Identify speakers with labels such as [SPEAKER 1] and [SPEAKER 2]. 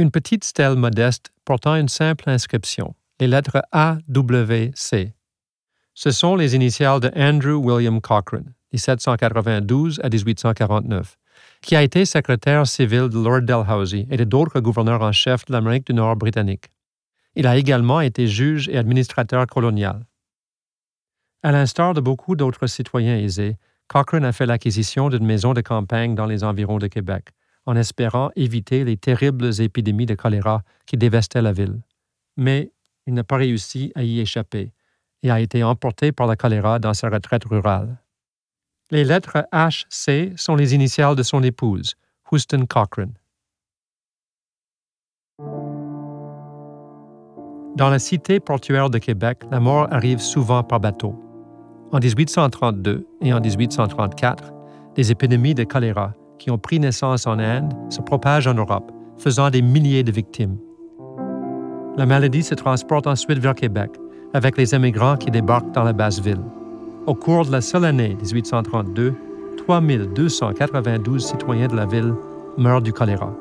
[SPEAKER 1] Une petite stèle modeste portant une simple inscription, les lettres AWC. Ce sont les initiales de Andrew William Cochrane, 1792 à 1849, qui a été secrétaire civil de Lord Dalhousie et de d'autres gouverneurs en chef de l'Amérique du Nord britannique. Il a également été juge et administrateur colonial. À l'instar de beaucoup d'autres citoyens aisés, Cochrane a fait l'acquisition d'une maison de campagne dans les environs de Québec, en espérant éviter les terribles épidémies de choléra qui dévastaient la ville. Mais il n'a pas réussi à y échapper et a été emporté par la choléra dans sa retraite rurale. Les lettres HC sont les initiales de son épouse, Houston Cochrane. Dans la cité portuaire de Québec, la mort arrive souvent par bateau. En 1832 et en 1834, des épidémies de choléra qui ont pris naissance en Inde se propagent en Europe, faisant des milliers de victimes. La maladie se transporte ensuite vers Québec, avec les émigrants qui débarquent dans la basse ville. Au cours de la seule année 1832, 3292 citoyens de la ville meurent du choléra.